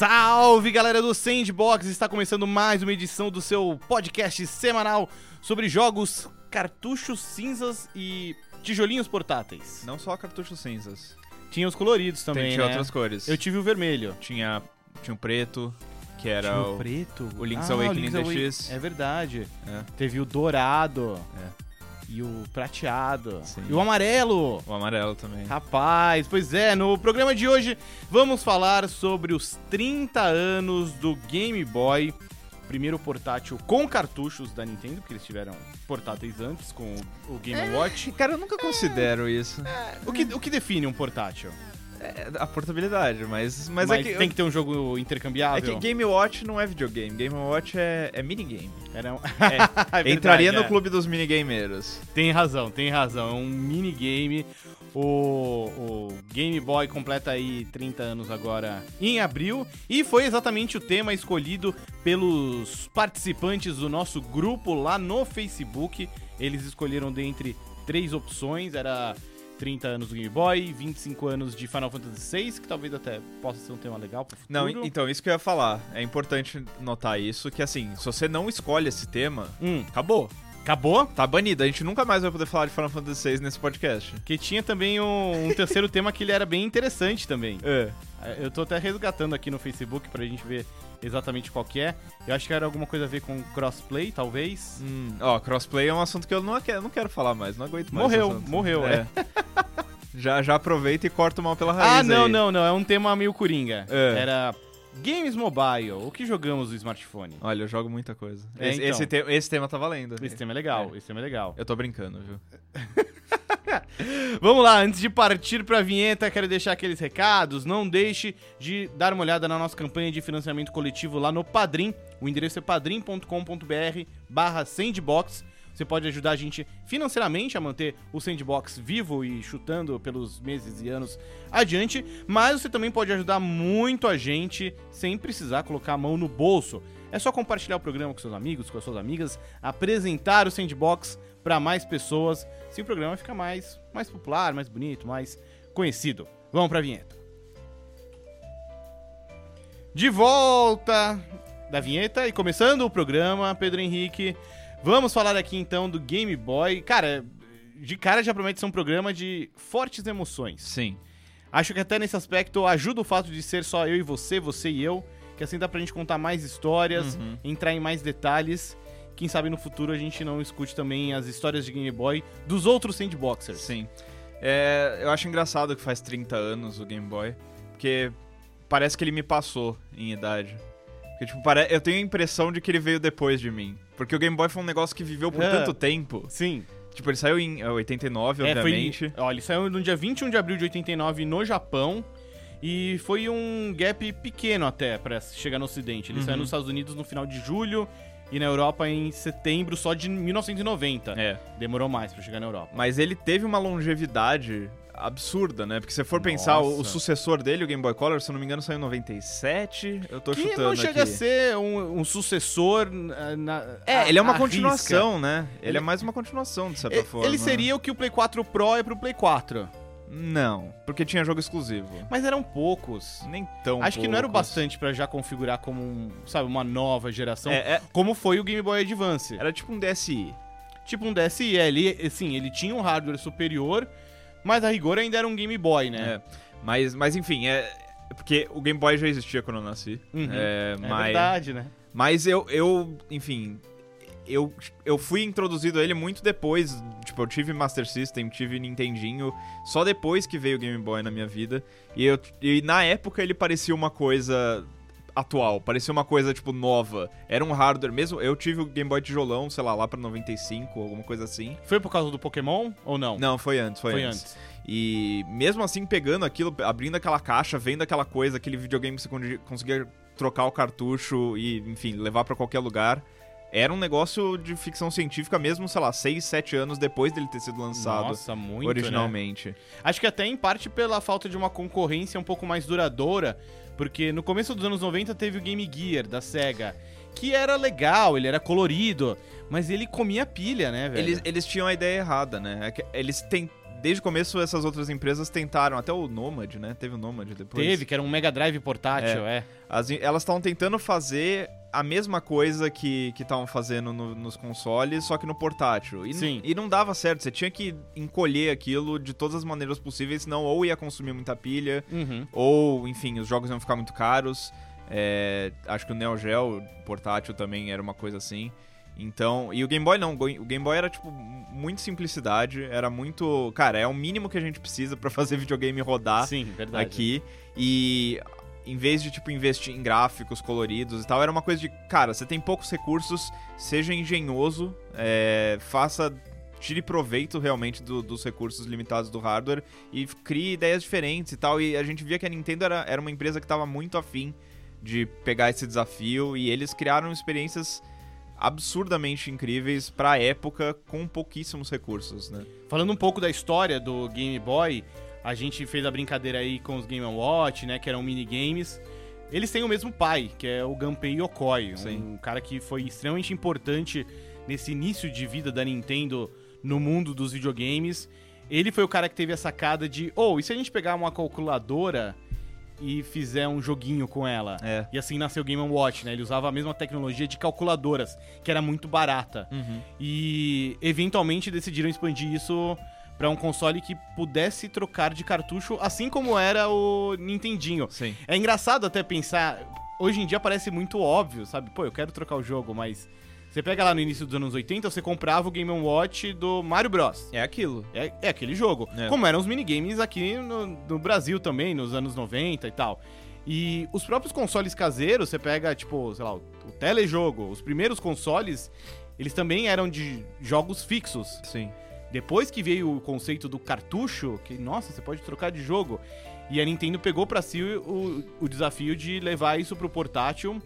Salve galera do Sandbox! Está começando mais uma edição do seu podcast semanal sobre jogos, cartuchos cinzas e tijolinhos portáteis. Não só cartuchos cinzas. Tinha os coloridos também, Tem, tinha né? outras cores. Eu tive o vermelho. Tinha, tinha o preto, que era Tinha o... preto. o Link's Ah, Awakening DX. É verdade. É. Teve o dourado. É. E o prateado. Sim. E o amarelo. O amarelo também. Rapaz, pois é, no programa de hoje vamos falar sobre os 30 anos do Game Boy, primeiro portátil com cartuchos da Nintendo, porque eles tiveram portáteis antes com o Game Watch. Cara, eu nunca considero isso. O que, o que define um portátil? É a portabilidade, mas, mas, Mas, é que... tem que ter um jogo É intercambiável. que Game Watch não é videogame. Game Watch é, é minigame. Era um- É, É entraria no é. clube dos minigameiros. Tem razão, tem razão. É um minigame. O, o Game Boy completa aí 30 anos agora em abril. E foi exatamente o tema escolhido pelos participantes do nosso grupo lá no Facebook. Eles escolheram dentre três opções. Era 30 anos do Game Boy, 25 anos de Final Fantasy VI, que talvez até possa ser um tema legal pro futuro. Não, en- então, isso que eu ia falar. É importante notar isso, que assim, se você não escolhe esse tema, Hum, acabou. acabou? Tá banido. A gente nunca mais vai poder falar de Final Fantasy VI nesse podcast. Que tinha também um, um terceiro tema que ele era bem interessante também. É. Eu tô até resgatando aqui no Facebook pra gente ver exatamente qual que é. Eu acho que era alguma coisa a ver com crossplay, talvez. Hum, ó, crossplay é um assunto que eu não quero, não quero falar mais, não aguento mais. Morreu, morreu, é. já, já aproveita e corta o mal pela raiz. Ah, não, aí. não, não. É um tema meio coringa. É. Era Games Mobile. O que jogamos no smartphone? Olha, eu jogo muita coisa. É, esse, então. esse, te- esse tema tá valendo. Esse tema é legal, esse tema é legal. Eu tô brincando, viu? Vamos lá, antes de partir pra vinheta, quero deixar aqueles recados. Não deixe de dar uma olhada na nossa campanha de financiamento coletivo lá no Padrim. O endereço é padrim.com.br barra sandbox. Você pode ajudar a gente financeiramente a manter o Sandbox vivo e chutando pelos meses e anos adiante, mas você também pode ajudar muito a gente sem precisar colocar a mão no bolso. É só compartilhar o programa com seus amigos, com as suas amigas, apresentar o Sandbox para mais pessoas, se o programa fica mais, mais popular, mais bonito, mais conhecido. Vamos pra vinheta. De volta da vinheta e começando o programa, Pedro Henrique, vamos falar aqui então do Game Boy. Cara, de cara já promete ser um programa de fortes emoções. Sim. Acho que até nesse aspecto ajuda o fato de ser só eu e você, você e eu, que assim dá pra gente contar mais histórias, Uhum. entrar em mais detalhes. Quem sabe no futuro a gente não escute também as histórias de Game Boy dos outros sandboxers. Sim. É, eu acho engraçado que faz 30 anos o Game Boy, porque parece que ele me passou em idade. Porque, tipo, eu tenho a impressão de que ele veio depois de mim. Porque o Game Boy foi um negócio que viveu por É. tanto tempo. Sim. Tipo, ele saiu em é, 89, É, obviamente. Foi, olha, ele saiu no dia 21 de abril de 89 no Japão. E foi um gap pequeno até pra chegar no ocidente. Ele Uhum. saiu nos Estados Unidos no final de julho e na Europa em setembro só de 1990. É. Demorou mais pra chegar na Europa. Mas ele teve uma longevidade absurda, né? Porque se você for pensar, o, o Nossa. sucessor dele, o Game Boy Color, se eu não me engano, saiu em 97. Eu tô que chutando não chega aqui. a ser um, um sucessor na, É, a- ele é uma continuação, né? Ele, Ele- é mais uma continuação, de certa risca. forma. Ele seria o que o Play 4 Pro é pro Play 4. Não, porque tinha jogo exclusivo. Mas eram poucos. Nem tão Acho que não era o poucos. bastante pra já configurar como, um, sabe, uma nova geração. É, é- Como foi o Game Boy Advance. era tipo um DSi. Tipo um DSi, ele, assim, ele tinha um hardware superior, mas a rigor ainda era um Game Boy, né? É. Mas, mas enfim, é. Porque o Game Boy já existia quando eu nasci. Uhum. É, É mas, verdade, né? mas eu, eu, enfim. Eu, eu fui introduzido a ele muito depois. Tipo, eu tive Master System, tive Nintendinho, só depois que veio o Game Boy na minha vida. E, eu, e na época ele parecia uma coisa atual, parecia uma coisa, tipo, nova. Era um hardware mesmo. Eu tive o Game Boy tijolão, sei lá, lá pra 95, alguma coisa assim. Foi por causa do Pokémon ou não? Não, foi antes, foi, Foi antes. antes. E mesmo assim, pegando aquilo, abrindo aquela caixa, vendo aquela coisa, aquele videogame que você con- conseguia trocar o cartucho e, enfim, levar pra qualquer lugar. Era um negócio de ficção científica mesmo, sei lá, 6, 7 anos depois dele ter sido lançado Nossa, muito, né? originalmente. Acho que até em parte pela falta de uma concorrência um pouco mais duradoura, porque no começo dos anos 90 teve o Game Gear da SEGA, que era legal, ele era colorido, mas ele comia pilha, né, velho? Eles, eles tinham a ideia errada, né? É Eles tem, desde o começo essas outras empresas tentaram, até o Nomad, né? Teve o Nomad depois. Teve, que era um Mega Drive portátil, é. As, elas estavam tentando fazer a mesma coisa que estavam fazendo no- nos consoles, só que no portátil. E, Sim. e não dava certo, você tinha que encolher aquilo de todas as maneiras possíveis, senão ou ia consumir muita pilha, Uhum. ou, enfim, os jogos iam ficar muito caros. É, acho que o Neo Geo portátil também era uma coisa assim. Então, e o Game Boy não, o Game Boy era tipo muito simplicidade, era muito, cara, é o mínimo que a gente precisa pra fazer videogame rodar Sim, verdade. aqui. E em vez de tipo investir em gráficos coloridos e tal, era uma coisa de, cara, você tem poucos recursos, seja engenhoso, é, faça tire proveito realmente do- dos recursos limitados do hardware e crie ideias diferentes e tal. E a gente via que a Nintendo era, era uma empresa que estava muito afim de pegar esse desafio e eles criaram experiências absurdamente incríveis pra época com pouquíssimos recursos, né? Falando um pouco da história do Game Boy, a gente fez a brincadeira aí com os Game Watch, né, que eram minigames. Eles têm o mesmo pai, que é o Gunpei Yokoi, um Sim. cara que foi extremamente importante nesse início de vida da Nintendo no mundo dos videogames. Ele foi o cara que teve a sacada de, oh, e se a gente pegar uma calculadora e fizer um joguinho com ela? É. E assim nasceu o Game Watch, né? Ele usava a mesma tecnologia de calculadoras, que era muito barata. E eventualmente decidiram expandir isso pra um console que pudesse trocar de cartucho, assim como era o Nintendinho. Sim. É engraçado até pensar, hoje em dia parece muito óbvio, sabe? Pô, eu quero trocar o jogo, mas você pega lá no início dos anos 80, você comprava o Game Watch do Mario Bros. É aquilo. É, é aquele jogo. É. Como eram os minigames aqui no, no Brasil também, nos anos 90 e tal. E os próprios consoles caseiros, você pega, tipo, sei lá, o, o telejogo, os primeiros consoles, eles também eram de jogos fixos. Sim. Depois que veio o conceito do cartucho, que, nossa, você pode trocar de jogo. E a Nintendo pegou pra si o, o desafio de levar isso pro portátil.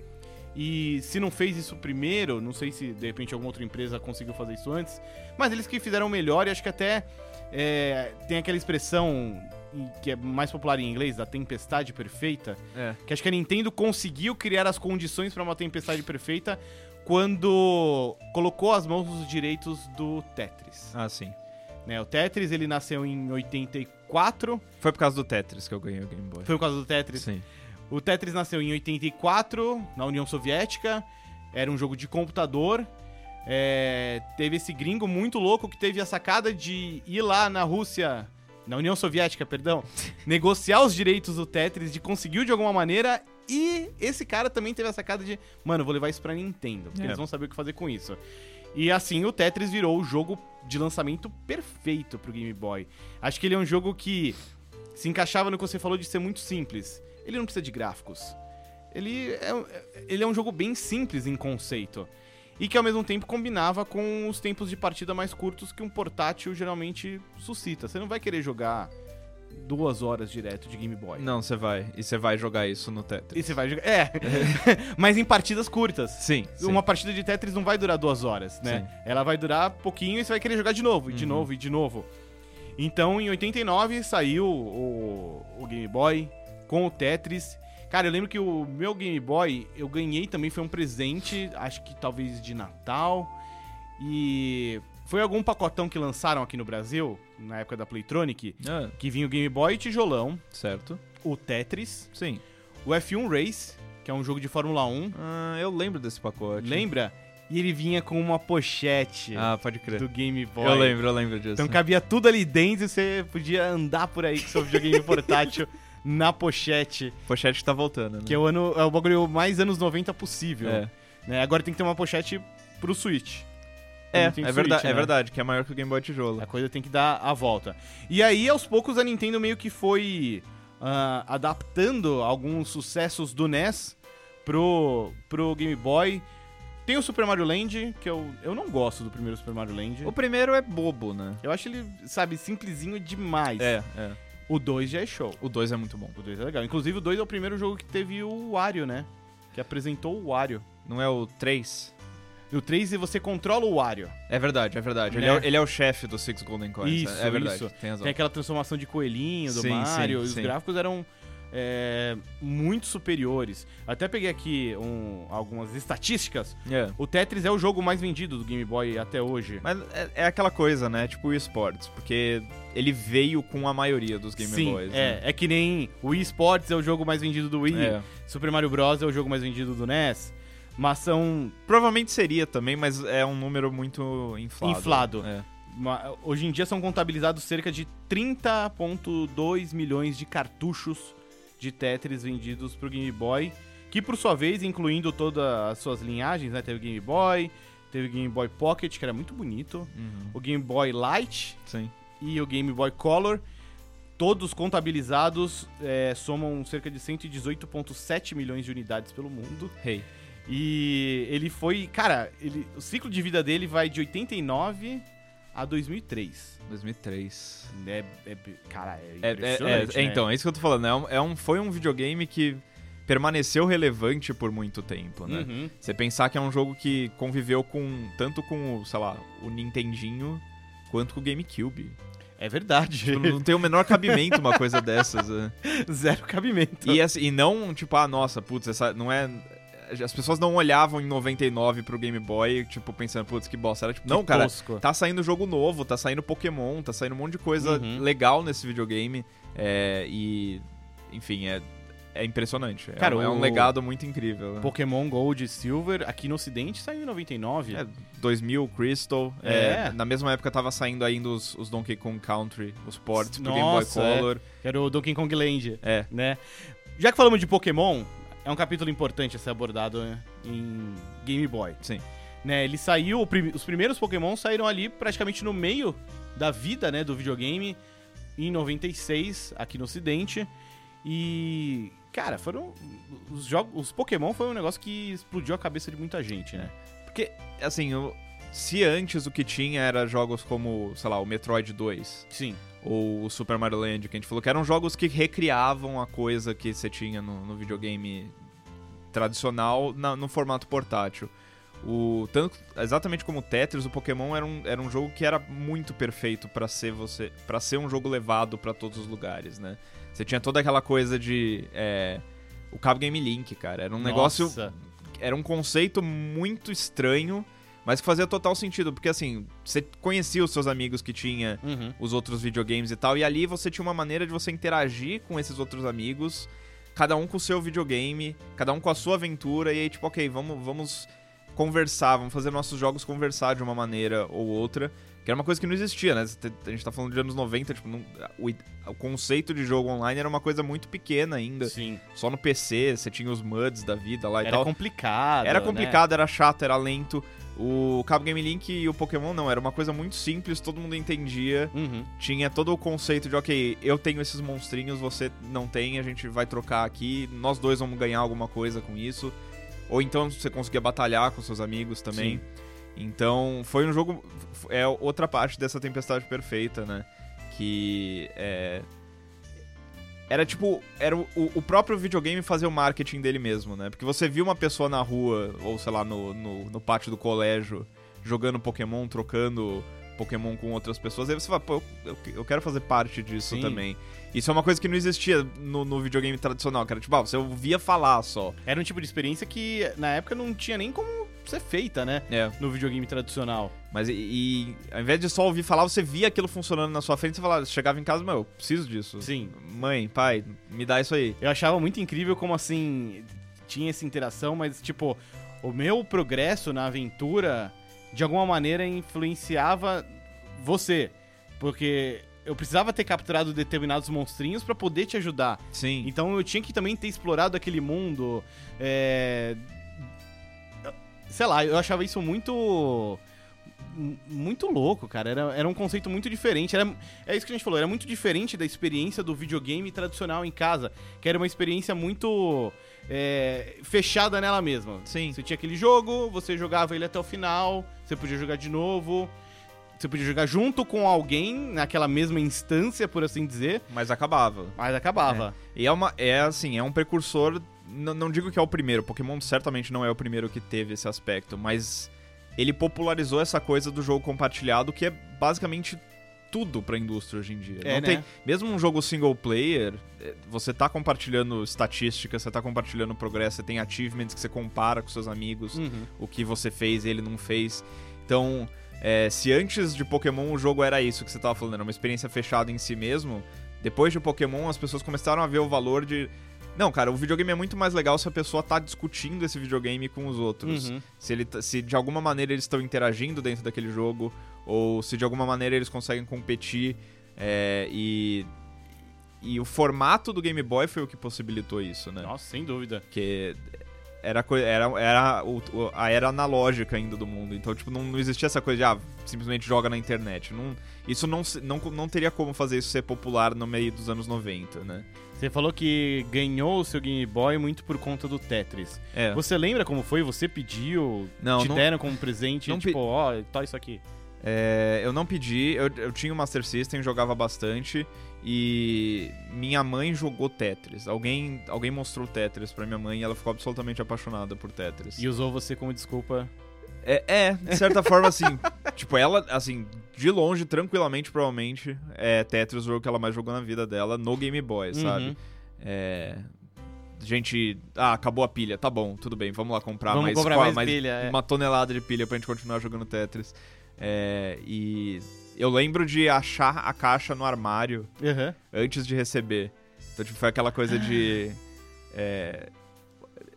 E se não fez isso primeiro, não sei se de repente alguma outra empresa conseguiu fazer isso antes, mas eles que fizeram melhor e acho que até é, tem aquela expressão que é mais popular em inglês, da tempestade perfeita, É. que acho que a Nintendo conseguiu criar as condições pra uma tempestade perfeita quando colocou as mãos nos direitos do Tetris. Ah, sim. Né, o Tetris ele nasceu em 84, Foi por causa do Tetris que eu ganhei o Game Boy. foi por causa do Tetris. Sim. O Tetris nasceu em 84, na União Soviética, era um jogo de computador. É, teve esse gringo muito louco que teve a sacada de ir lá na Rússia, na União Soviética, perdão, negociar os direitos do Tetris, de conseguir de alguma maneira. E esse cara também teve a sacada de, mano, vou levar isso pra Nintendo, porque É. eles vão saber o que fazer com isso. E assim o Tetris virou o jogo de lançamento perfeito pro Game Boy. Acho que ele é um jogo que se encaixava no que você falou de ser muito simples. Ele não precisa de gráficos. Ele é, um- ele é um jogo bem simples em conceito. E que ao mesmo tempo combinava com os tempos de partida mais curtos que um portátil geralmente suscita. Você não vai querer jogar duas horas direto de Game Boy. Não, você vai. E você vai jogar isso no Tetris. E você vai jogar. É, mas em partidas curtas. Sim. sim. Uma partida de Tetris não vai durar duas horas, né? Sim. Ela vai durar pouquinho e você vai querer jogar de novo, e de Uhum. novo, e de novo. Então, em 89, saiu o, o Game Boy com o Tetris. Cara, eu lembro que o meu Game Boy eu ganhei também, foi um presente, acho que talvez de Natal. E foi algum pacotão que lançaram aqui no Brasil, na época da Playtronic, Ah, que vinha o Game Boy tijolão, certo. o Tetris, Sim. o F1 Race, que é um jogo de Fórmula 1, Ah, eu lembro desse pacote. lembra? E ele vinha com uma pochete Ah, pode crer. do Game Boy. Eu lembro, eu lembro disso. Então cabia tudo ali dentro e você podia andar por aí com seu videogame portátil na pochete, Pochete tá voltando, né? que é o, ano, é o bagulho mais anos 90 possível. É, né? Agora tem que ter uma pochete pro Switch. é, é, Switch, verdade, é né? verdade, que é maior que o Game Boy Tijolo. A coisa tem que dar a volta. E aí, aos poucos, a Nintendo meio que foi ah, adaptando alguns sucessos do NES pro, pro Game Boy. Tem o Super Mario Land, que eu, eu não gosto do primeiro Super Mario Land. O primeiro é bobo, né? Eu acho ele, sabe, simplesinho demais. É, é. O 2 já é show. O 2 é muito bom. O 2 é legal. Inclusive, o 2 é o primeiro jogo que teve o Wario, né? Que apresentou o Wario. Não é o 3? E o 3 você controla o Wario. É verdade, é verdade. Ele, Né? é, o- ele é o chefe do Six Golden Coins. Isso, é verdade. isso. Tem. Tem aquela transformação de coelhinho do Sim, Mario. sim, os sim. gráficos eram, é, muito superiores. Até peguei aqui um- algumas estatísticas. É. O Tetris é o jogo mais vendido do Game Boy até hoje. Mas é, é aquela coisa, né? Tipo o eSports, porque ele veio com a maioria dos Game Sim, Boys. é, né? é que nem o Wii Sports é o jogo mais vendido do Wii, É. Super Mario Bros. é o jogo mais vendido do NES, mas são Provavelmente seria também, mas é um número muito inflado. Inflado. É. Hoje em dia são contabilizados cerca de 30.2 milhões de cartuchos de Tetris vendidos pro Game Boy, que por sua vez, incluindo todas as suas linhagens, né, teve Game Boy, teve Game Boy Pocket, que era muito bonito, Uhum. o Game Boy Light Sim. e o Game Boy Color, todos contabilizados, é, somam cerca de 118.7 milhões de unidades pelo mundo. Hey. E ele foi, cara, ele, o ciclo de vida dele vai de 89 a 2003. 2003. É, é- cara, é É, é- impressionante, é- é, né? então, é isso que eu tô falando. É um, é um- foi um videogame que permaneceu relevante por muito tempo, né? Uhum. Você pensar que é um jogo que conviveu com tanto com, o, sei lá, o Nintendinho quanto com o GameCube. É verdade. Tipo, não tem o menor cabimento uma coisa dessas. né? Zero cabimento. E, assim, e não, tipo, ah, nossa, putz, essa não é. As pessoas não olhavam em 99 pro Game Boy, tipo, pensando, putz, que bosta. Era tipo, não, Que cara, tosco. tá saindo jogo novo, tá saindo Pokémon, tá saindo um monte de coisa Uhum. legal nesse videogame. é, e, enfim, é, é impressionante. É Cara, um- é, um legado muito incrível. né? Pokémon Gold e Silver, aqui no ocidente, saiu em 99. É, 2000, Crystal. É. é, na mesma época tava saindo ainda os, os Donkey Kong Country, os ports pro Game Boy Nossa, é. Color. Era o Donkey Kong Land, É. né? Já que falamos de Pokémon, é um capítulo importante a ser abordado né, em Game Boy. Sim. Né, ele saiu, os primeiros Pokémon saíram ali praticamente no meio da vida, né, do videogame, em 96, aqui no ocidente. E, cara, foram os jogos, os Pokémon foi um negócio que explodiu a cabeça de muita gente, né? Porque, assim, o- se antes o que tinha era jogos como, sei lá, o Metroid 2 Sim. ou o Super Mario Land, que a gente falou que eram jogos que recriavam a coisa que você tinha no, no videogame tradicional na- no formato portátil. O, tanto, exatamente como o Tetris, o Pokémon era um, era um jogo que era muito perfeito pra ser você para ser um jogo levado pra todos os lugares, né? Você tinha toda aquela coisa de é, o Cabo Game Link, cara, era um negócio Nossa. era um conceito muito estranho, mas que fazia total sentido, porque assim, você conhecia os seus amigos que tinha Uhum. os outros videogames e tal, e ali você tinha uma maneira de você interagir com esses outros amigos, cada um com o seu videogame, cada um com a sua aventura, e aí tipo, ok, vamos, vamos conversar, vamos fazer nossos jogos conversar de uma maneira ou outra, que era uma coisa que não existia, né? A gente tá falando de anos 90, tipo, não- o, o conceito de jogo online era uma coisa muito pequena ainda, Sim. só no PC, você tinha os MUDs da vida lá e Era tal. complicado. Era né? complicado, era chato, era lento. O Cabo Game Link e o Pokémon não, era uma coisa muito simples, todo mundo entendia. Uhum. Tinha todo o conceito de, ok, eu tenho esses monstrinhos, você não tem, a gente vai trocar aqui, nós dois vamos ganhar alguma coisa com isso. Ou então você conseguia batalhar com seus amigos também. Então, foi um jogo. É outra parte dessa tempestade perfeita, né? Que é. Era tipo. Era o, o próprio videogame fazer o marketing dele mesmo, né? Porque você viu uma pessoa na rua, ou sei lá, no, no, no pátio do colégio, jogando Pokémon, trocando Pokémon com outras pessoas, aí você fala, pô, eu, eu quero fazer parte disso Sim. também. Isso é uma coisa que não existia no, no videogame tradicional, que era tipo, ah, você ouvia falar só. Era um tipo de experiência que na época não tinha nem como ser feita, né? É. No videogame tradicional. Mas e, e ao invés de só ouvir falar, você via aquilo funcionando na sua frente, você falava, chegava em casa, meu, eu preciso disso. Sim. Mãe, pai, me dá isso aí. Eu achava muito incrível como assim tinha essa interação, mas tipo, o meu progresso na aventura de alguma maneira influenciava você, porque eu precisava ter capturado determinados monstrinhos pra poder te ajudar. Sim. Então eu tinha que também ter explorado aquele mundo. É... Sei lá, eu achava isso muito. Muito louco, cara. Era, era um conceito muito diferente. Era, é isso que a gente falou, era muito diferente da experiência do videogame tradicional em casa. Que era uma experiência muito é, fechada nela mesma. Sim. Você tinha aquele jogo, você jogava ele até o final, você podia jogar de novo. Você podia jogar junto com alguém naquela mesma instância, por assim dizer, Mas acabava. mas acabava. E é uma. É assim, é um precursor. Não digo que é o primeiro, Pokémon certamente não é o primeiro que teve esse aspecto, mas ele popularizou essa coisa do jogo compartilhado, que é basicamente tudo pra indústria hoje em dia. É, né? tem, mesmo um jogo single player, é, você tá compartilhando estatísticas, você tá compartilhando progresso, você tem achievements que você compara com seus amigos, Uhum. o que você fez e ele não fez. Então, é, se antes de Pokémon o jogo era isso que você tava falando, era uma experiência fechada em si mesmo, depois de Pokémon as pessoas começaram a ver o valor de. Não, cara, o videogame é muito mais legal se a pessoa tá discutindo esse videogame com os outros. Uhum. Se, ele, tá- se de alguma maneira eles estão interagindo dentro daquele jogo, ou se de alguma maneira eles conseguem competir. é, e, e o formato do Game Boy foi o que possibilitou isso, né? Nossa, sem dúvida. Porque era, era, era o- a era analógica ainda do mundo. Então, tipo, não, não existia essa coisa de, ah, simplesmente joga na internet. Não, isso não, não, não teria como fazer isso ser popular no meio dos anos 90, né? Você falou que ganhou o seu Game Boy muito por conta do Tetris. É. Você lembra como foi? Você pediu? Não, te não- deram como presente? não tipo, ó, tó isso aqui. É, eu não pedi, eu, eu tinha o Master System, jogava bastante. E minha mãe jogou Tetris. Alguém, alguém mostrou Tetris pra minha mãe e ela ficou absolutamente apaixonada por Tetris. E usou você como desculpa. É, é, de certa forma, assim. tipo, ela, assim, de longe, tranquilamente, provavelmente, é Tetris o jogo que ela mais jogou na vida dela no Game Boy, sabe? Uhum. É. Gente. Ah, acabou a pilha. Tá bom, tudo bem, vamos lá comprar Vamos mais, comprar qual- mais pilha, é. uma tonelada de pilha pra gente continuar jogando Tetris. É, e eu lembro de achar a caixa no armário Aham. antes de receber. Então, tipo, foi aquela coisa de. é,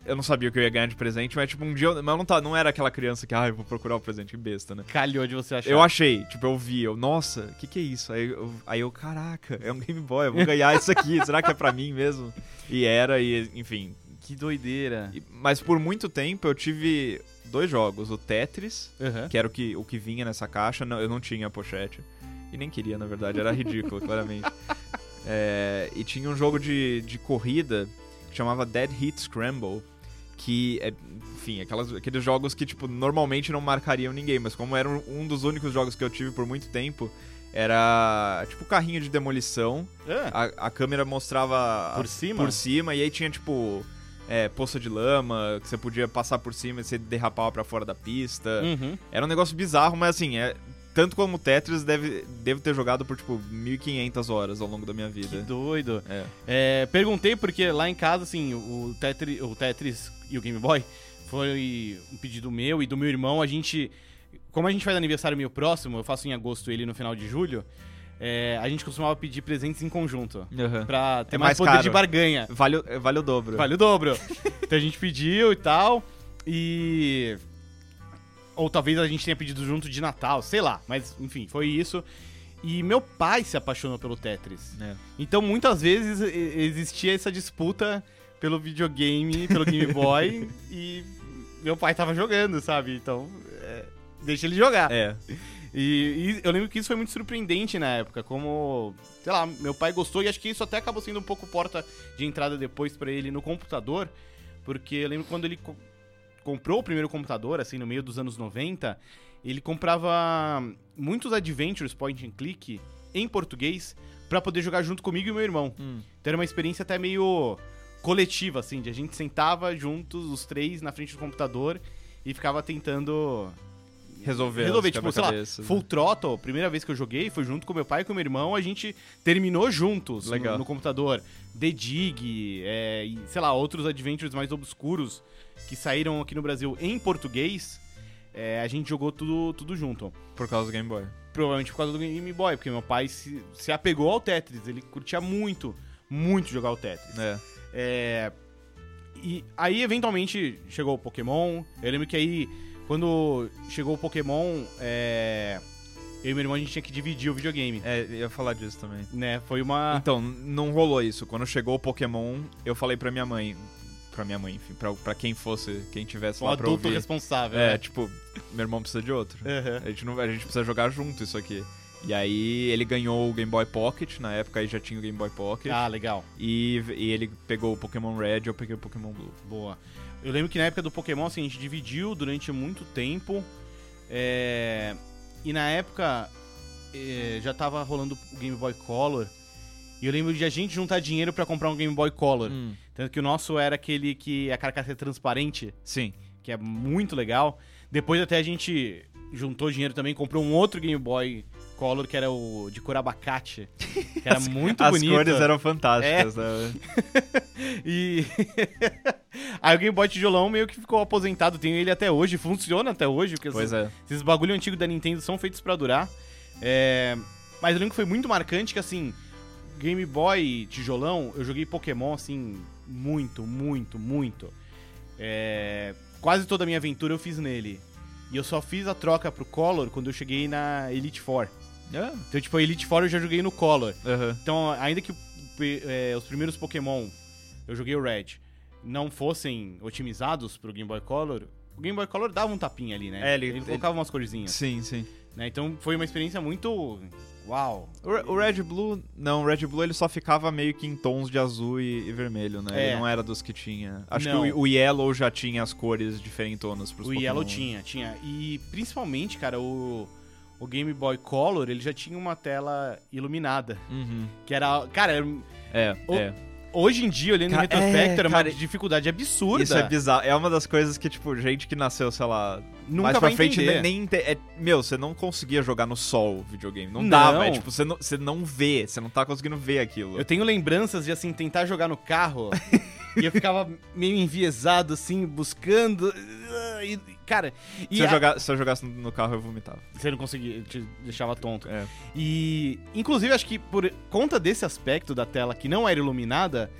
eu não sabia o que eu ia ganhar de presente, mas, tipo, um dia. Eu, mas eu não, tá, não era aquela criança que, ah, eu vou procurar o presente que besta, né? Calhou de você achar. Eu achei, tipo, eu vi, eu, nossa, o que que é isso? Aí eu, aí eu, caraca, é um Game Boy, eu vou ganhar isso aqui, será que é pra mim mesmo? E era, e enfim. Que doideira. E- Mas por muito tempo eu tive dois jogos, o Tetris, Aham. que era o que, o que vinha nessa caixa, não, eu não tinha a pochete. E nem queria, na verdade, era ridículo, claramente. É, e tinha um jogo de, de corrida que chamava Dead Heat Scramble, que é, enfim, aquelas, aqueles jogos que, tipo, normalmente não marcariam ninguém, mas como era um, dos únicos jogos que eu tive por muito tempo, era tipo carrinho de demolição, Ah, a, a câmera mostrava Por cima? por cima e aí tinha, tipo, é, poça de lama, que você podia passar por cima e você derrapava pra fora da pista. uhum. Era um negócio bizarro, mas assim, é, tanto como o Tetris, deve, devo ter jogado por, tipo, 1.500 horas ao longo da minha Que vida. doido. É. É, perguntei porque lá em casa, assim, o Tetris, o Tetris e o Game Boy foi um pedido meu e do meu irmão. A gente, como a gente faz aniversário meio próximo, eu faço em agosto ele no final de julho, é, a gente costumava pedir presentes em conjunto. Aham. Pra ter É mais, mais poder caro. de barganha. Vale, o- vale o dobro. Vale o dobro. então a gente pediu e tal. E. Ou talvez a gente tenha pedido junto de Natal, sei lá. Mas, enfim, foi isso. E meu pai se apaixonou pelo Tetris. É. Então muitas vezes existia essa disputa pelo videogame, pelo Game Boy. e meu pai tava jogando, sabe? Então. é, deixa ele jogar. É. E, e eu lembro que isso foi muito surpreendente na época, como, sei lá, meu pai gostou e acho que isso até acabou sendo um pouco porta de entrada depois pra ele no computador, porque eu lembro quando ele co- comprou o primeiro computador, assim, no meio dos anos 90, ele comprava muitos adventures point and click em português pra poder jogar junto comigo e meu irmão. Hum. Então era uma experiência até meio coletiva, assim, de a gente sentava juntos, os três, na frente do computador e ficava tentando Resolver. resolver, tipo, sei lá, quebra-cabeças, Full né? Throttle, primeira vez que eu joguei, foi junto com meu pai e com meu irmão, a gente terminou juntos no- Legal. No, computador. The Dig, é, e, sei lá, outros adventures mais obscuros que saíram aqui no Brasil em português, é, a gente jogou tudo, tudo junto. Por causa do Game Boy. Provavelmente por causa do Game Boy, porque meu pai se, se apegou ao Tetris, ele curtia muito, muito jogar o Tetris. É. É, e aí, eventualmente, chegou o Pokémon. Eu lembro que aí, quando chegou o Pokémon, é, eu e meu irmão a gente tinha que dividir o videogame. É, eu ia falar disso também. Né? Foi uma. Então, não rolou isso. Quando chegou o Pokémon, eu falei pra minha mãe. Pra minha mãe, enfim, pra, pra quem fosse, quem tivesse um lá pra adulto ouvir. responsável. É, né? tipo, meu irmão precisa de outro. Aham. A gente, não, a gente precisa jogar junto isso aqui. E aí ele ganhou o Game Boy Pocket, na época aí já tinha o Game Boy Pocket. Ah, legal. E, e ele pegou o Pokémon Red, eu peguei o Pokémon Blue. Boa. Eu lembro que na época do Pokémon, assim, a gente dividiu durante muito tempo. é, E na época é, já tava rolando o Game Boy Color. E eu lembro de a gente juntar dinheiro pra comprar um Game Boy Color. Hum. Tanto que o nosso era aquele que a carcaça é transparente, Sim. que é muito legal. Depois até a gente juntou dinheiro também, comprou um outro Game Boy Color, que era o de cor abacate. Que era muito As bonito. cores eram fantásticas, né? E. Aí o Game Boy Tijolão meio que ficou aposentado. Tenho ele até hoje, funciona até hoje, porque Pois esses, é. esses bagulho antigo da Nintendo são feitos pra durar. É, Mas eu lembro que foi muito marcante que assim. Game Boy Tijolão, eu joguei Pokémon assim, muito, muito, muito. É, Quase toda a minha aventura eu fiz nele. E eu só fiz a troca pro Color quando eu cheguei na Elite Four. Ah, Então, tipo, Elite Four eu já joguei no Color. aham. Então, ainda que é, os primeiros Pokémon, eu joguei o Red, não fossem otimizados pro Game Boy Color, o Game Boy Color dava um tapinha ali, né? É, ele- colocava umas corzinhas. Sim, sim. Né? Então, foi uma experiência muito. Uau! O Red Blue, não, o Red Blue ele só ficava meio que em tons de azul e, e vermelho, né? É. Ele não era dos que tinha. Acho Não. que o, o Yellow já tinha as cores diferentonas pros O Pokémon. Yellow tinha, tinha. E principalmente, cara, o, o Game Boy Color, ele já tinha uma tela iluminada. Uhum. Que era. Cara, era- É, O- é. hoje em dia, olhando Ca- em retrospecto, é, era cara, uma dificuldade absurda. Isso é bizarro. É uma das coisas que, tipo, gente que nasceu, sei lá, Nunca mais vai pra frente entender. nem, nem é- Meu, você não conseguia jogar no sol videogame. Não, Não. dava. É tipo, você não, você não vê, você não tá conseguindo ver aquilo. Eu tenho lembranças de, assim, tentar jogar no carro e eu ficava meio enviesado, assim, buscando. E, cara, e Se, eu a- jogar- se eu jogasse no- no carro, eu vomitava. você não conseguia, te deixava tonto. É. E, inclusive, acho que por conta desse aspecto da tela que não era iluminada,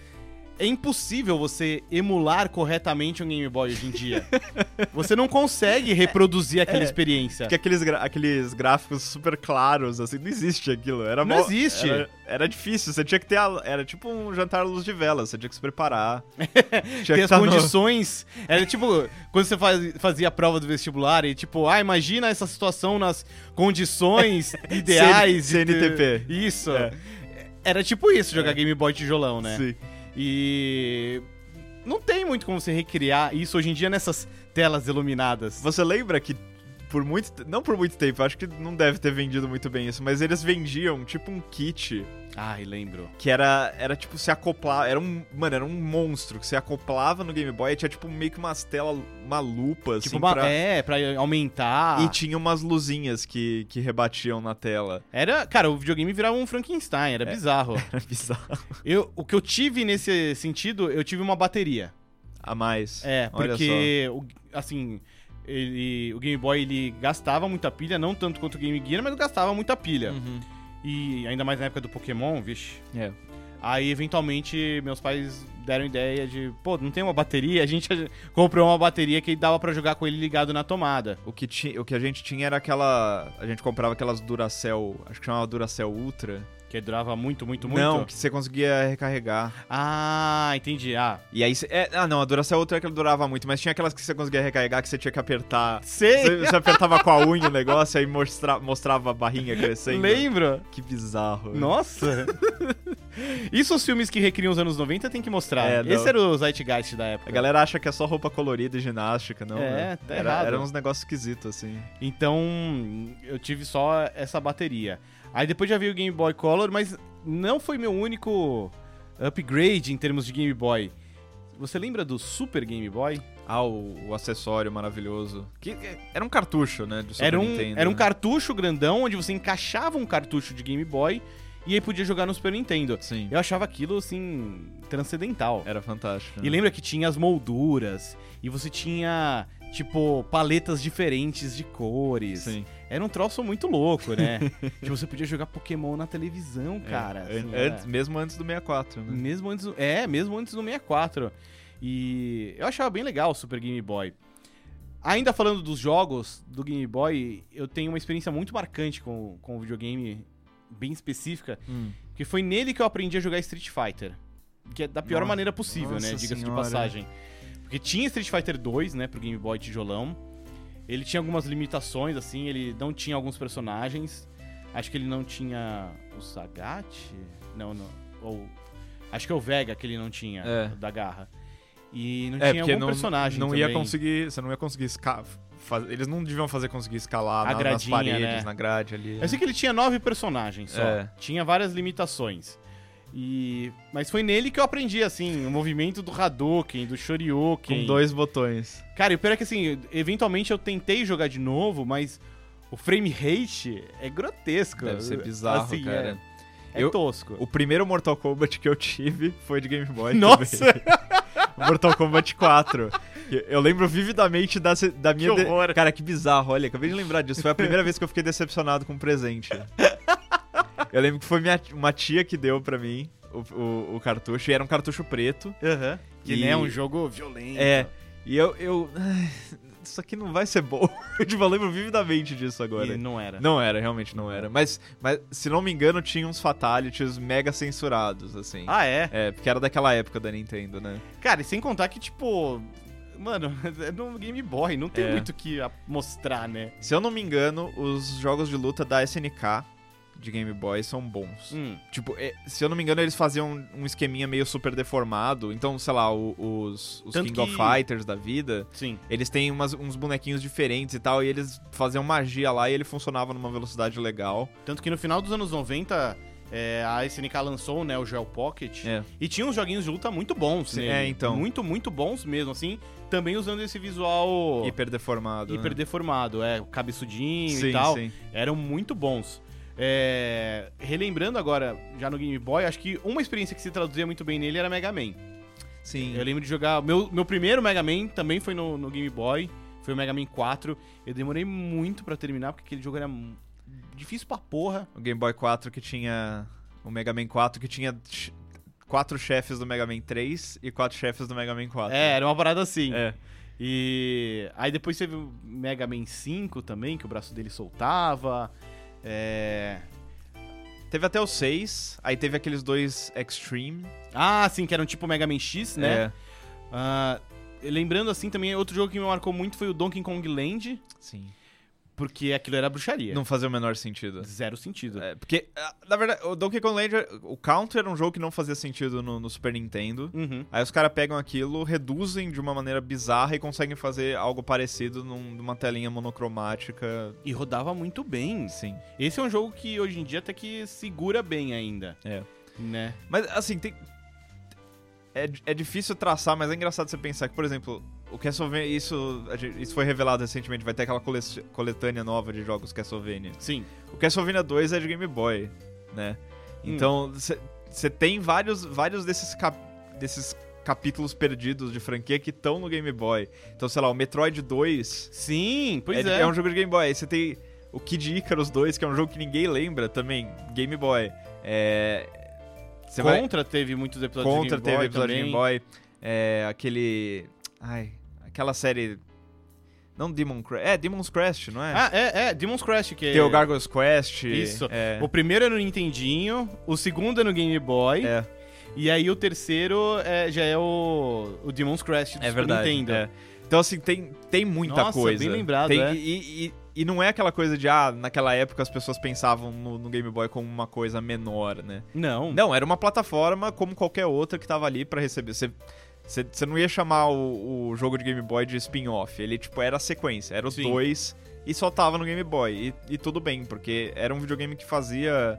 é impossível você emular corretamente um Game Boy hoje em dia. você não consegue reproduzir aquela experiência. Porque aqueles, aqueles gráficos super claros, assim, não existe aquilo. Era Não mó- existe. Era, era difícil, você tinha que ter. A, era tipo um jantar à luz de vela, você tinha que se preparar. tinha Ter que as tá no- condições. Era tipo, quando você faz- fazia a prova do vestibular e tipo, ah, imagina essa situação nas condições ideais. de ter- CNTP. Isso. É. Era tipo isso, jogar Game Boy tijolão, né? Sim. E. Não tem muito como você recriar isso hoje em dia nessas telas iluminadas. Você lembra que por muito não por muito tempo, acho que não deve ter vendido muito bem isso, mas eles vendiam tipo um kit Ai, lembro. que era era tipo se acoplar, era um, mano, era um monstro que se acoplava no Game Boy, e tinha tipo meio que umas telas, uma lupa assim Tipo, uma, pra- é, pra aumentar. e tinha umas luzinhas que que rebatiam na tela. Era, cara, o videogame virava um Frankenstein, era bizarro. Era bizarro. Eu, o que eu tive nesse sentido, eu tive uma bateria. A mais. É, Olha porque, o- assim, ele, o Game Boy ele gastava muita pilha, não tanto quanto o Game Gear, mas gastava muita pilha. Uhum. E ainda mais na época do Pokémon, vixe. É. Aí, eventualmente, meus pais deram ideia de, pô, não tem uma bateria? A gente comprou uma bateria que dava pra jogar com ele ligado na tomada. O que, ti, o que a gente tinha era aquela. A gente comprava aquelas Duracell. Acho que chamava Duracell Ultra. Que durava muito, muito, muito. Não, que você conseguia recarregar. Ah, entendi. Ah, E aí. Você, é, ah, não, a Duracell Ultra é que ela durava muito, mas tinha aquelas que você conseguia recarregar que você tinha que apertar. sei! Você, você apertava com a unha o negócio aí mostra, mostrava a barrinha crescendo. Lembro! Que bizarro. Nossa! Isso os filmes que recriam os anos 90 tem que mostrar. É, não. Esse era o Zeitgeist da época. A galera acha que é só roupa colorida e ginástica, não. É, né? tá era, errado. Era uns negócios esquisitos, assim. Então, eu tive só essa bateria. Aí depois já veio o Game Boy Color, mas não foi meu único upgrade em termos de Game Boy. Você lembra do Super Game Boy? Ah, o, o acessório maravilhoso. Que, que- era um cartucho, né? Do Super Era um, Nintendo, era um né? cartucho grandão onde você encaixava um cartucho de Game Boy e aí podia jogar no Super Nintendo. Sim. Eu achava aquilo, assim, transcendental. Era fantástico. E né? lembra que tinha as molduras e você tinha, tipo, paletas diferentes de cores. Sim. Era um troço muito louco, né? que você podia jogar Pokémon na televisão, cara. É, assim, an- era- antes, mesmo antes do 64, né? Mesmo antes, do- é, mesmo antes do 64. E eu achava bem legal o Super Game Boy. Ainda falando dos jogos do Game Boy, eu tenho uma experiência muito marcante com, com o videogame bem específica, Hum. que foi nele que eu aprendi a jogar Street Fighter. Que é da pior Nossa- maneira possível, né? Diga-se de passagem. Porque tinha Street Fighter 2, né, pro Game Boy tijolão. Ele tinha algumas limitações, assim, ele não tinha alguns personagens. Acho que ele não tinha o Sagat? Não, não. Ou. Acho que é o Vega que ele não tinha, É. da garra. E não É, tinha algum não, personagem não ia também. conseguir, você não ia conseguir escalar. Eles não deviam fazer conseguir escalar na- nas paredes, né? na grade ali. Eu sei que ele tinha nove personagens só. É. Tinha várias limitações. E... Mas foi nele que eu aprendi, assim, o movimento do Hadouken, do Shoryuken. Com dois botões. Cara, e o pior é que, assim, eventualmente eu tentei jogar de novo, mas o frame rate é grotesco. Deve ser bizarro, Assim, cara. É, é Eu- tosco. O primeiro Mortal Kombat que eu tive foi de Game Boy. Nossa! O Mortal Kombat 4. Eu- lembro vividamente da, da minha. Que de-. Cara, que bizarro, olha, acabei de lembrar disso. Foi a primeira vez que eu fiquei decepcionado com um presente. Eu lembro que foi minha, uma tia que deu pra mim o, o, o cartucho, e era um cartucho preto. Aham. Que E- né, é um jogo violento. É, e eu. eu isso aqui não vai ser bom. Eu, tipo, eu lembro vividamente disso agora. E não era. Não era, realmente não era. Mas, mas, se não me engano, tinha uns fatalities mega censurados, assim. Ah, é? É, porque era daquela época da Nintendo, né? Cara, e sem contar que, tipo. Mano, é no Game Boy, não tem É. muito o que mostrar, né? Se eu não me engano, os jogos de luta da SNK de Game Boy são bons. Hum. Tipo, é, se eu não me engano, eles faziam um esqueminha meio super deformado. Então, sei lá, o- os, os Tanto King of que- Fighters da vida, Sim. eles têm umas- uns bonequinhos diferentes e tal, e eles faziam magia lá e ele funcionava numa velocidade legal. Tanto que no final dos anos 90, é, a SNK lançou né, o Geo Pocket. É. E tinha uns joguinhos de luta muito bons, Sim, nele. é, então. Muito, muito bons mesmo, assim. Também usando esse visual Hiper deformado. hiper né? deformado, é, cabeçudinho Sim, e tal. sim. Eram muito bons. É, relembrando agora, já no Game Boy, acho que uma experiência que se traduzia muito bem nele era Mega Man. Sim. Eu lembro de jogar. Meu, meu primeiro Mega Man também foi no, no Game Boy. Foi o Mega Man 4. Eu demorei muito pra terminar, porque aquele jogo era difícil pra porra. O Game Boy 4 que tinha. O Mega Man 4 que tinha quatro chefes do Mega Man 3 e quatro chefes do Mega Man 4. É, era uma parada assim. É. E aí depois teve o Mega Man 5 também, que o braço dele soltava. É. Teve até o 6, aí teve aqueles dois Extreme. Ah, sim, que eram tipo Mega Man X, né? É. Ah, lembrando assim também, outro jogo que me marcou muito foi o Donkey Kong Land, Sim. Porque aquilo era bruxaria. Não fazia o menor sentido. Zero sentido. É, porque, ah, na verdade, o Donkey Kong Land, o Counter era um jogo que não fazia sentido no, no Super Nintendo. Uhum. Aí os caras pegam aquilo, reduzem de uma maneira bizarra e conseguem fazer algo parecido num- numa telinha monocromática. E rodava muito bem. Sim. Esse é um jogo que hoje em dia até que segura bem ainda, É. né? Mas, assim, tem. É, é difícil traçar, mas é engraçado você pensar que, por exemplo, o Castlevania, isso, isso foi revelado recentemente, vai ter aquela cole- coletânea nova de jogos Castlevania. Sim. O Castlevania 2 é de Game Boy, né? Então, você tem vários, vários desses, cap- desses capítulos perdidos de franquia que estão no Game Boy. Então, sei lá, o Metroid 2 Sim, pois é, é. é um jogo de Game Boy. Aí você tem o Kid Icarus 2, que é um jogo que ninguém lembra também, Game Boy. É... Você vai... Contra teve muitos episódios Contra de Game teve Boy episódio de. Game Boy. É, aquele. Ai, aquela série. Não Demon Crest. É, Demon's Crest, não é? Ah, é, é, Demon's Crest, que Tem o Gargoyle's Quest. Isso. É, O primeiro é no Nintendinho, o segundo é no Game Boy, é, e aí o terceiro é- já é o, o Demon's Crest do é Super verdade. Nintendo. é. Então, assim, tem, tem muita Nossa, coisa. bem lembrado, Tem- é. e, e, e não é aquela coisa de, ah, naquela época as pessoas pensavam no, no Game Boy como uma coisa menor, né? Não, Não, era uma plataforma como qualquer outra que tava ali pra receber. Você, você, você não ia chamar o, o jogo de Game Boy de spin-off. Ele, tipo, era a sequência. Era os Sim. dois e só tava no Game Boy. E, e tudo bem, porque era um videogame que fazia...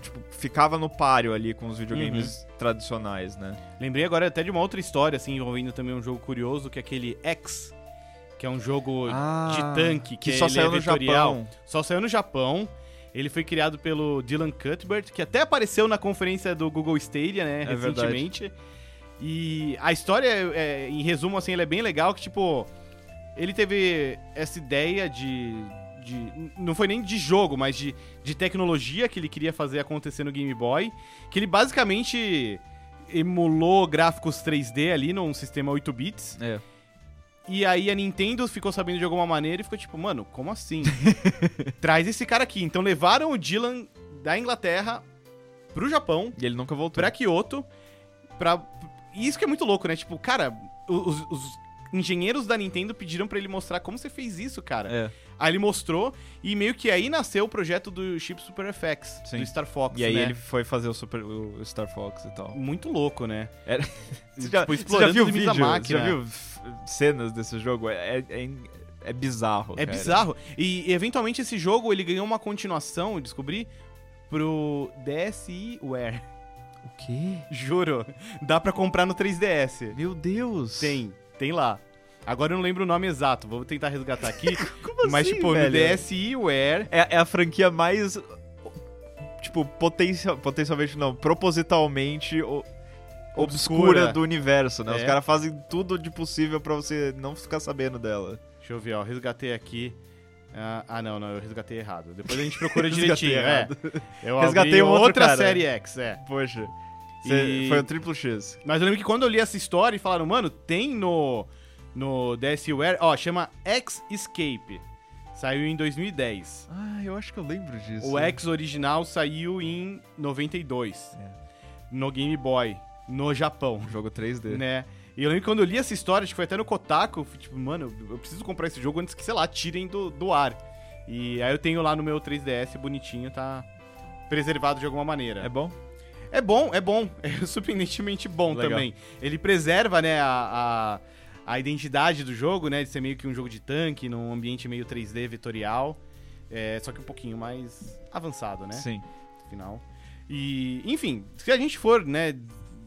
Tipo, ficava no páreo ali com os videogames Uhum. tradicionais, né? Lembrei agora até de uma outra história, assim, envolvendo também um jogo curioso, que é aquele X, que é um jogo de tanque, que, Ah, que só ele saiu é no. Japão. Só saiu no Japão. Ele foi criado pelo Dylan Cuthbert, que até apareceu na conferência do Google Stadia, né, É recentemente. E a história, é, em resumo, assim, ela é bem legal, que, tipo, ele teve essa ideia de... de- não foi nem de jogo, mas de, de tecnologia que ele queria fazer acontecer no Game Boy, que ele basicamente emulou gráficos 3D ali num sistema 8 bits. É. E aí a Nintendo ficou sabendo de alguma maneira e ficou tipo, mano, como assim? Traz esse cara aqui. Então levaram o Dylan da Inglaterra pro Japão, E ele nunca voltou. pra Kyoto, pra... E isso que é muito louco, né? Tipo, cara, os, os engenheiros da Nintendo pediram pra ele mostrar como você fez isso, cara. É. Aí ele mostrou e meio que aí nasceu o projeto do chip Super FX, Sim. do Star Fox, E aí né? ele foi fazer o, Super, o Star Fox e tal. Muito louco, né? Era- Você já, tipo, você já explorando viu da vídeo? Você máquina. já viu cenas desse jogo? É, é, é bizarro. É cara. bizarro. E, e, eventualmente esse jogo ele ganhou uma continuação, eu descobri, pro DSiWare. O quê? Juro. Dá pra comprar no 3DS. Meu Deus! Tem, tem lá. Agora eu não lembro o nome exato, vou tentar resgatar aqui. Como mas, assim, tipo, velho? no DSiWare. É, é a franquia mais. Tipo, potencial, potencialmente não, propositalmente o- obscura, Obscura. do universo, né? Os É. caras fazem tudo de possível pra você não ficar sabendo dela. Deixa eu ver, ó. Resgatei aqui. Ah, ah, não, não, eu resgatei errado. Depois a gente procura direitinho. é. errado. Eu Resgatei outra cara. série X, é. Poxa. E- Foi um triplo X. Mas eu lembro que quando eu li essa história e falaram, mano, tem no, no DSiWare, ó, chama X Escape. Saiu em 2010. Ah, eu acho que eu lembro disso. O X original saiu em 92. É. No Game Boy, no Japão, Jogo 3D. né? E eu lembro que quando eu li essa história, acho que foi até no Kotaku, eu fui tipo, mano, eu preciso comprar esse jogo antes que, sei lá, tirem do, do ar. E aí eu tenho lá no meu 3DS, bonitinho, tá preservado de alguma maneira. É bom? É bom, é bom. É surpreendentemente bom Legal. também. Ele preserva, né, a, a, a identidade do jogo, né, de ser meio que um jogo de tanque, num ambiente meio 3D vetorial. É, só que um pouquinho mais avançado, né? Sim. Final. E, enfim, se a gente for, né,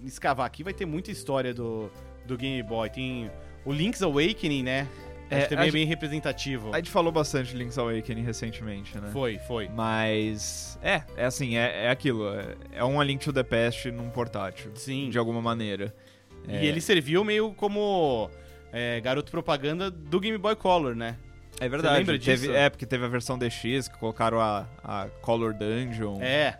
escavar aqui, vai ter muita história do, do Game Boy. Tem o Link's Awakening, né? É, Acho que também é bem representativo. A gente falou bastante de Link's Awakening recentemente, né? Foi, foi. Mas. É, é assim, é, é aquilo. É, é um A Link to the Past num portátil. Sim. De alguma maneira. É, E ele serviu meio como é, garoto propaganda do Game Boy Color, né? É verdade. Você lembra teve- disso? É, porque teve a versão DX que colocaram a, a Color Dungeon. É.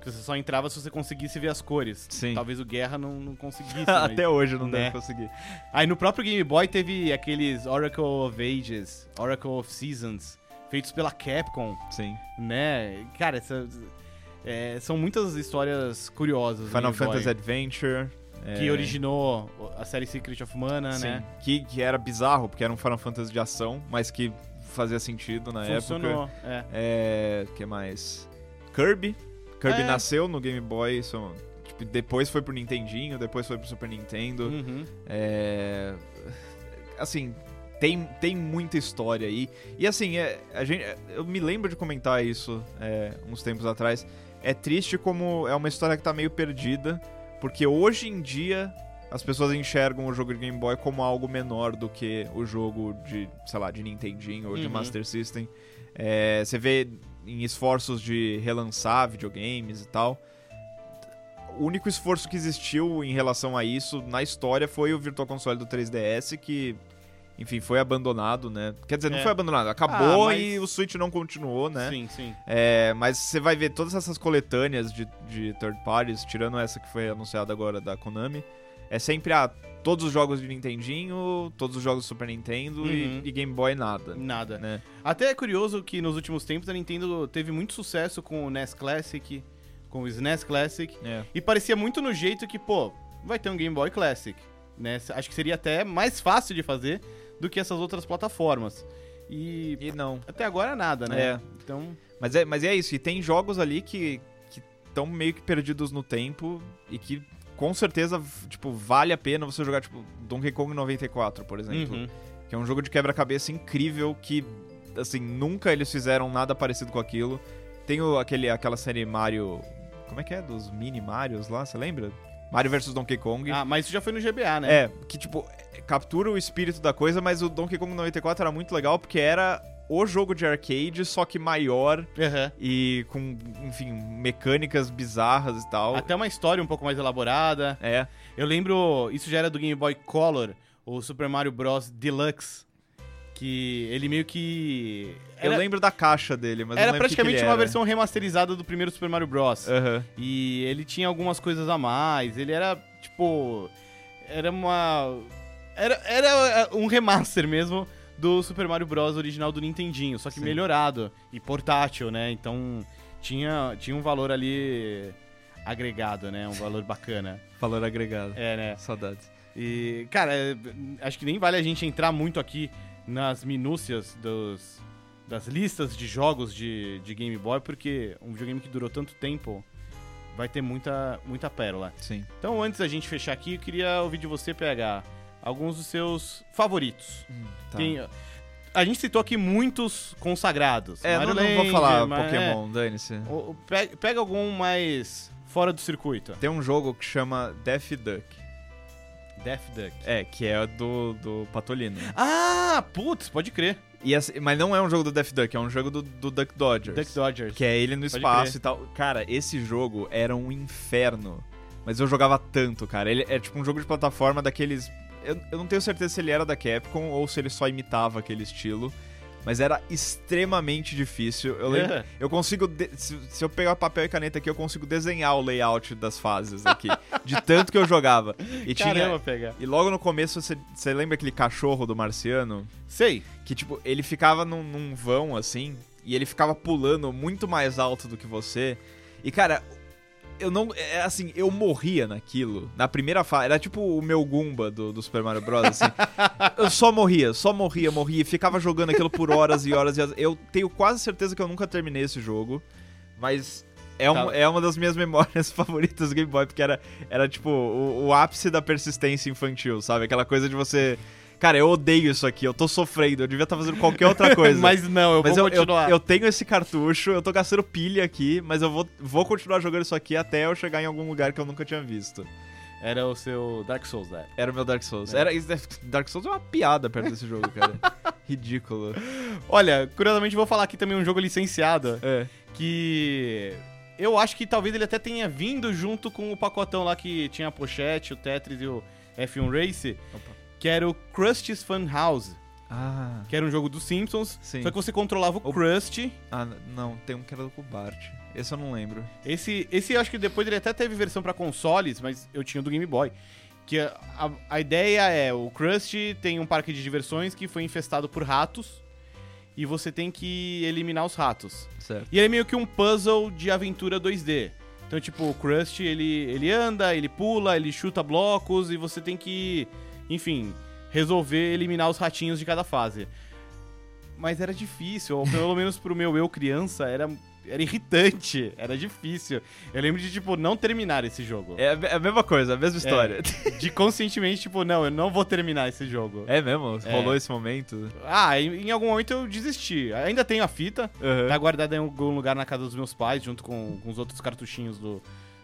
Que você só entrava se você conseguisse ver as cores. Sim. Talvez o Guerra não, não conseguisse. Até mas... hoje não né? deve conseguir. Aí no próprio Game Boy teve aqueles Oracle of Ages, Oracle of Seasons, feitos pela Capcom, Sim. né? Cara, essas, é, são muitas histórias curiosas. Final Game Boy, Fantasy Adventure. Que é, originou a série Secret of Mana, sim, né? Que, que era bizarro, porque era um Final Fantasy de ação, mas que fazia sentido na Funcionou, época. é. É. que mais? Kirby. Kirby É. nasceu no Game Boy, tipo, depois foi pro Nintendinho, depois foi pro Super Nintendo. Uhum. É, assim, tem, tem muita história aí. E assim, é, a gente, eu me lembro de comentar isso é, uns tempos atrás. É triste como é uma história que tá meio perdida, porque hoje em dia as pessoas enxergam o jogo de Game Boy como algo menor do que o jogo de, sei lá, de Nintendinho ou de Uhum. Master System. É, você vê em esforços de relançar videogames e tal. O único esforço que existiu em relação a isso na história foi o Virtual Console do 3DS, que, enfim, foi abandonado, né? Quer dizer, não É. foi abandonado, acabou Ah, mas- e o Switch não continuou, né? Sim, sim. É, mas você vai ver todas essas coletâneas de, de third parties, tirando essa que foi anunciada agora da Konami, é sempre ah, todos os jogos de Nintendinho, todos os jogos do Super Nintendo e- Uhum. e, Game Boy nada. Nada. Né? Até é curioso que nos últimos tempos a Nintendo teve muito sucesso com o NES Classic, com o SNES Classic, É. e parecia muito no jeito que, pô, vai ter um Game Boy Classic, né? Acho que seria até mais fácil de fazer do que essas outras plataformas. E E não. até agora nada, né? É. Então, Mas é, mas é isso, e tem jogos ali que estão meio que perdidos no tempo e que com certeza, tipo, vale a pena você jogar, tipo, Donkey Kong 94, por exemplo. uhum. Que é um jogo de quebra-cabeça incrível que, assim, nunca eles fizeram nada parecido com aquilo. Tem o, aquele, aquela série Mario... Como é que é? Dos mini Marios lá, você lembra? Mario vs Donkey Kong. Ah, mas isso já foi no GBA, né? É, que tipo, é, captura o espírito da coisa, mas o Donkey Kong 94 era muito legal porque era o jogo de arcade, só que maior Aham. e com, enfim, mecânicas bizarras e tal. Até uma história um pouco mais elaborada. É, Eu lembro, isso já era do Game Boy Color, o Super Mario Bros. Deluxe, que ele meio que... eu Era, lembro da caixa dele, mas era o que que praticamente uma era. versão remasterizada do primeiro Super Mario Bros. Aham. E ele tinha algumas coisas a mais, ele era, tipo... Era uma... Era, era um remaster mesmo do Super Mario Bros. original do Nintendinho, só que Sim. melhorado e portátil, né? Então tinha, tinha um valor ali agregado, né? Um valor bacana. Valor agregado. É, né? Saudades. E, cara, é, acho que nem vale a gente entrar muito aqui nas minúcias dos, das listas de jogos de, de Game Boy, porque um videogame que durou tanto tempo vai ter muita, muita pérola. Sim. Então, antes da gente fechar aqui, eu queria ouvir de você, PH, alguns dos seus favoritos. Tá. Tem- a gente citou aqui muitos consagrados. É, não, Mario não vou Land, falar Ma- Pokémon, dane-se. é. O- o- pe- pega algum mais fora do circuito. Tem um jogo que chama Daffy Duck. Death Duck. É, que é do, do Patolino. Ah, putz, pode crer. E assim, mas não é um jogo do Death Duck, é um jogo do, do Duck Dodgers. Duck Dodgers. Que é ele no Pode espaço crer. e tal. Cara, esse jogo era um inferno. Mas eu jogava tanto, cara. Ele é tipo um jogo de plataforma daqueles. Eu, eu não tenho certeza se ele era da Capcom ou se ele só imitava aquele estilo. Mas era extremamente difícil. Eu lembro. É. Eu consigo. de- Se, se eu pegar papel e caneta aqui, eu consigo desenhar o layout das fases aqui. de tanto que eu jogava. E Caramba, tinha. pegar. E logo no começo, você, você lembra aquele cachorro do marciano? Sei. Que, tipo, ele ficava num, num vão, assim, e ele ficava pulando muito mais alto do que você. E, cara, eu não. É assim, eu morria naquilo. Na primeira fase. Era tipo o meu Goomba do, do Super Mario Bros. Assim. eu só morria, só morria, morria. Ficava jogando aquilo por horas e horas e horas. Eu tenho quase certeza que eu nunca terminei esse jogo. Mas. É, um- Tá. é uma das minhas memórias favoritas do Game Boy, porque era, era tipo o, o ápice da persistência infantil, sabe? Aquela coisa de você. Cara, eu odeio isso aqui, eu tô sofrendo, eu devia estar fazendo qualquer outra coisa. Mas não, eu Mas vou eu, eu, continuar. eu tenho esse cartucho, eu tô gastando pilha aqui, mas eu vou, vou continuar jogando isso aqui até eu chegar em algum lugar que eu nunca tinha visto. Era o seu Dark Souls, né? Era o meu Dark Souls. É. Era, Dark Souls é uma piada perto desse jogo, cara. Ridículo. Olha, curiosamente vou falar aqui também um jogo licenciado É. que eu acho que talvez ele até tenha vindo junto com o pacotão lá que tinha a pochete, o Tetris e o F1 Race, Opa. Que era o Krusty's Fun House, Ah. que era um jogo dos Simpsons, Sim. só que você controlava o O- Krusty. Ah, não, tem um que era do Bart. Esse eu não lembro. Esse, esse eu acho que depois ele até teve versão pra consoles, mas eu tinha o do Game Boy. Que a, a, a ideia é, o Krusty tem um parque de diversões que foi infestado por ratos e você tem que eliminar os ratos. Certo. E é meio que um puzzle de aventura 2D. Então, tipo, o Krusty, ele, ele anda, ele pula, ele chuta blocos e você tem que, enfim, resolver eliminar os ratinhos de cada fase. Mas era difícil, ou pelo menos pro meu eu criança, era, era irritante, era difícil. Eu lembro de, tipo, não terminar esse jogo. É a é mesma coisa, a mesma história. De conscientemente, tipo, não, eu não vou terminar esse jogo. É, mesmo? É. Rolou esse momento? Ah, em, em algum momento eu desisti. Ainda tenho a fita, Aham. Tá guardada em algum lugar na casa dos meus pais, junto com, com os outros cartuchinhos do,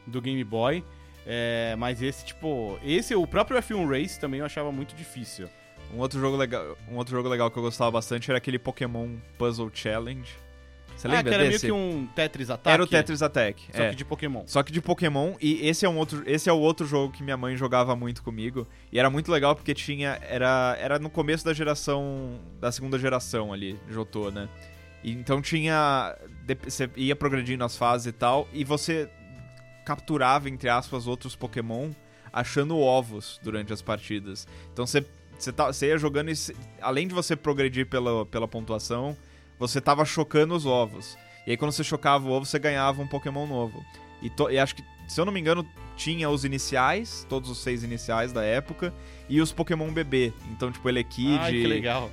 do Game Boy. É, mas esse, tipo, esse, o próprio F1 Race também eu achava muito difícil. Um outro jogo legal, um outro jogo legal que eu gostava bastante era aquele Pokémon Puzzle Challenge. Você ah, lembra que era meio desse? que um Tetris Attack. Era o Tetris Attack. Só é. que de Pokémon. Só que de Pokémon, e esse é um outro, esse é o outro jogo que minha mãe jogava muito comigo, e era muito legal porque tinha era era no começo da geração da segunda geração ali, Jotô, né? E então tinha você ia progredindo as fases e tal, e você capturava entre aspas outros Pokémon achando ovos durante as partidas. Então você você, tá, você ia jogando e além de você progredir pela, pela pontuação, você tava chocando os ovos. E aí quando você chocava o ovo, você ganhava um Pokémon novo. E, to- e acho que, se eu não me engano, tinha os iniciais, todos os seis iniciais da época, e os Pokémon bebê. Então, tipo, Elekid.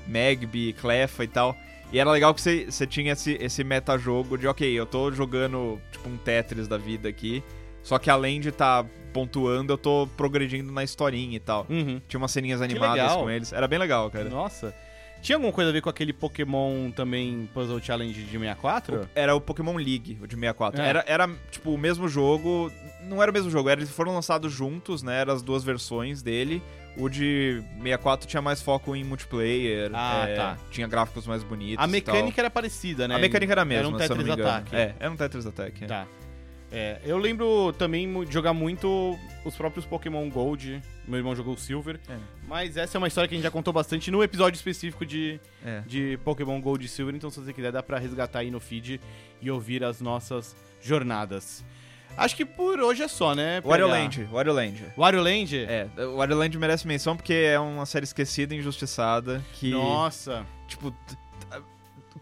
Magby, Cleffa e tal. E era legal que você, você tinha esse, esse metajogo de, ok, eu tô jogando tipo um Tetris da vida aqui, só que além de estar pontuando, eu tô progredindo na historinha e tal. Uhum. Tinha umas ceninhas animadas com eles. Era bem legal, cara. Nossa. Tinha alguma coisa a ver com aquele Pokémon também Puzzle Challenge de 64? Era o Pokémon League, o de 64. É. Era, era, tipo, o mesmo jogo. Não era o mesmo jogo, era, eles foram lançados juntos, né? Eram as duas versões dele. O de 64 tinha mais foco em multiplayer. Ah, é, tá. Tinha gráficos mais bonitos. A mecânica era parecida, né? A mecânica era a mesma, Era um Tetris. Attack. É, era um Tetris Attack. é. Tá. É, eu lembro também de jogar muito os próprios Pokémon Gold. Meu irmão jogou o Silver. É. Mas essa é uma história que a gente já contou bastante no episódio específico de, É. de Pokémon Gold e Silver. Então, se você quiser, dá pra resgatar aí no feed e ouvir as nossas jornadas. Acho que por hoje é só, né? Wario Land, Wario Land. Wario Land? É, Wario Land merece menção porque é uma série esquecida e injustiçada que, Nossa. tipo,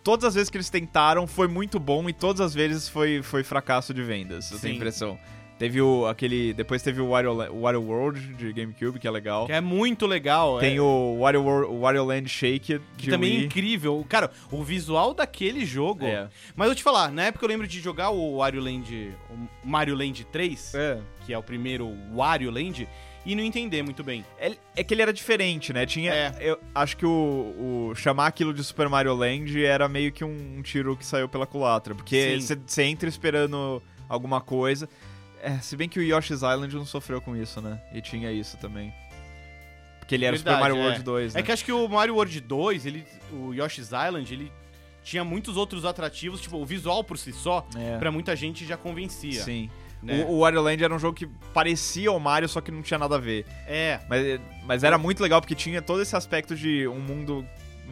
todas as vezes que eles tentaram foi muito bom e todas as vezes foi, foi fracasso de vendas, eu tenho a Sim. impressão. Teve o, aquele, depois teve o Wario, Wario World de GameCube, que é legal. Que é muito legal. Tem é, o Wario, Wor- o Wario Land Shake que também é Wii. incrível. Cara, o visual daquele jogo. É. Mas eu vou te falar, na época eu lembro de jogar o Wario Land, o Mario Land 3, É. que é o primeiro Wario Land, e não entender muito bem. É, é que ele era diferente, né? Tinha. É. Eu acho que o, o chamar aquilo de Super Mario Land era meio que um, tiro que saiu pela culatra. Porque você entra esperando alguma coisa. É, se bem que o Yoshi's Island não sofreu com isso, né? E tinha isso também. Porque ele era Verdade, Super Mario é. World 2, né? É que acho que o Mario World 2, ele, o Yoshi's Island, ele tinha muitos outros atrativos, tipo, o visual por si só, É. pra muita gente já convencia. Sim. Né? O, o Wario Land era um jogo que parecia o Mario, só que não tinha nada a ver. É, Mas, mas era muito legal porque tinha todo esse aspecto de um mundo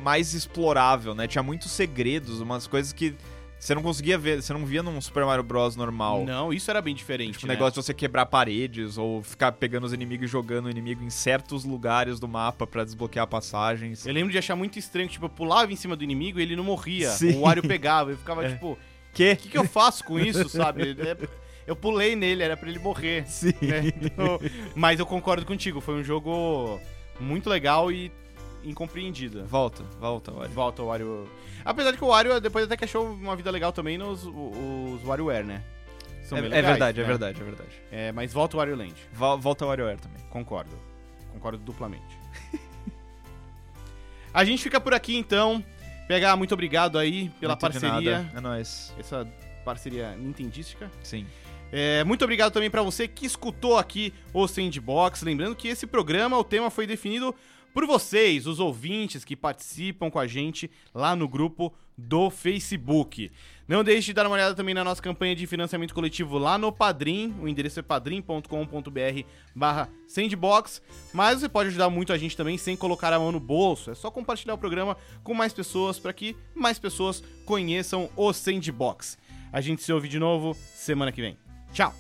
mais explorável, né? Tinha muitos segredos, umas coisas que você não conseguia ver, você não via num Super Mario Bros normal. não, isso era bem diferente, Tipo, o né? negócio de você quebrar paredes ou ficar pegando os inimigos e jogando o inimigo em certos lugares do mapa pra desbloquear passagens. Eu lembro de achar muito estranho, tipo, eu pulava em cima do inimigo e ele não morria. Sim. O Wario pegava, eu ficava É. tipo, Que? o que, que eu faço com isso, sabe? É, Eu pulei nele, era pra ele morrer. Sim. né? Então, mas eu concordo contigo, foi um jogo muito legal e incompreendido. Volta, volta, Wario. Volta o Wario. Apesar de que o Wario depois até que achou uma vida legal também nos os WarioWare, né? São É, é legais, verdade, é né? verdade, é verdade. É, mas volta o Wario Land. Vol- Volta o WarioWare também. Concordo. Concordo duplamente. A gente fica por aqui então. Pegar muito obrigado aí pela Muito parceria. É nóis. Essa parceria nintendística. Sim. É, muito obrigado também pra você que escutou aqui o Sandbox. Lembrando que esse programa, o tema foi definido por vocês, os ouvintes que participam com a gente lá no grupo do Facebook. Não deixe de dar uma olhada também na nossa campanha de financiamento coletivo lá no Padrim. O endereço é padrim.com.br barra Sandbox. Mas você pode ajudar muito a gente também sem colocar a mão no bolso. É só compartilhar o programa com mais pessoas para que mais pessoas conheçam o Sandbox. A gente se ouve de novo semana que vem. Chao.